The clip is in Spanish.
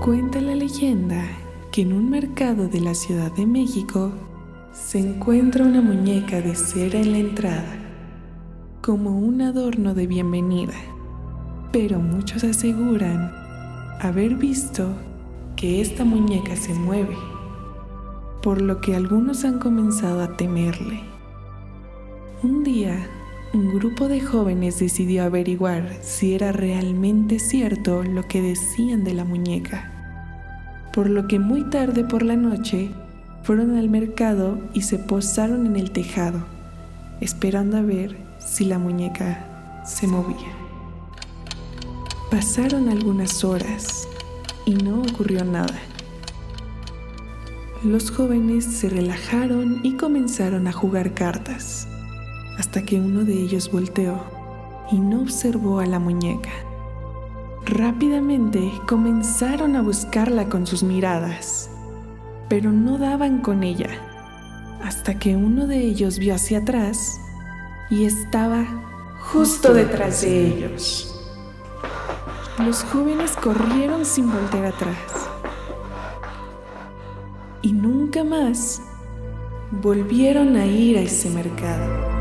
Cuenta la leyenda que en un mercado de la Ciudad de México se encuentra una muñeca de cera en la entrada, como un adorno de bienvenida. Pero muchos aseguran haber visto que esta muñeca se mueve, por lo que algunos han comenzado a temerle. Un día, un grupo de jóvenes decidió averiguar si era realmente cierto lo que decían de la muñeca, por lo que muy tarde por la noche fueron al mercado y se posaron en el tejado, esperando a ver si la muñeca se movía. Pasaron algunas horas y no ocurrió nada. Los jóvenes se relajaron y comenzaron a jugar cartas, hasta que uno de ellos volteó y no observó a la muñeca. Rápidamente comenzaron a buscarla con sus miradas, pero no daban con ella, hasta que uno de ellos vio hacia atrás y estaba justo detrás de ellos. Los jóvenes corrieron sin volver atrás. Y nunca más volvieron a ir a ese mercado.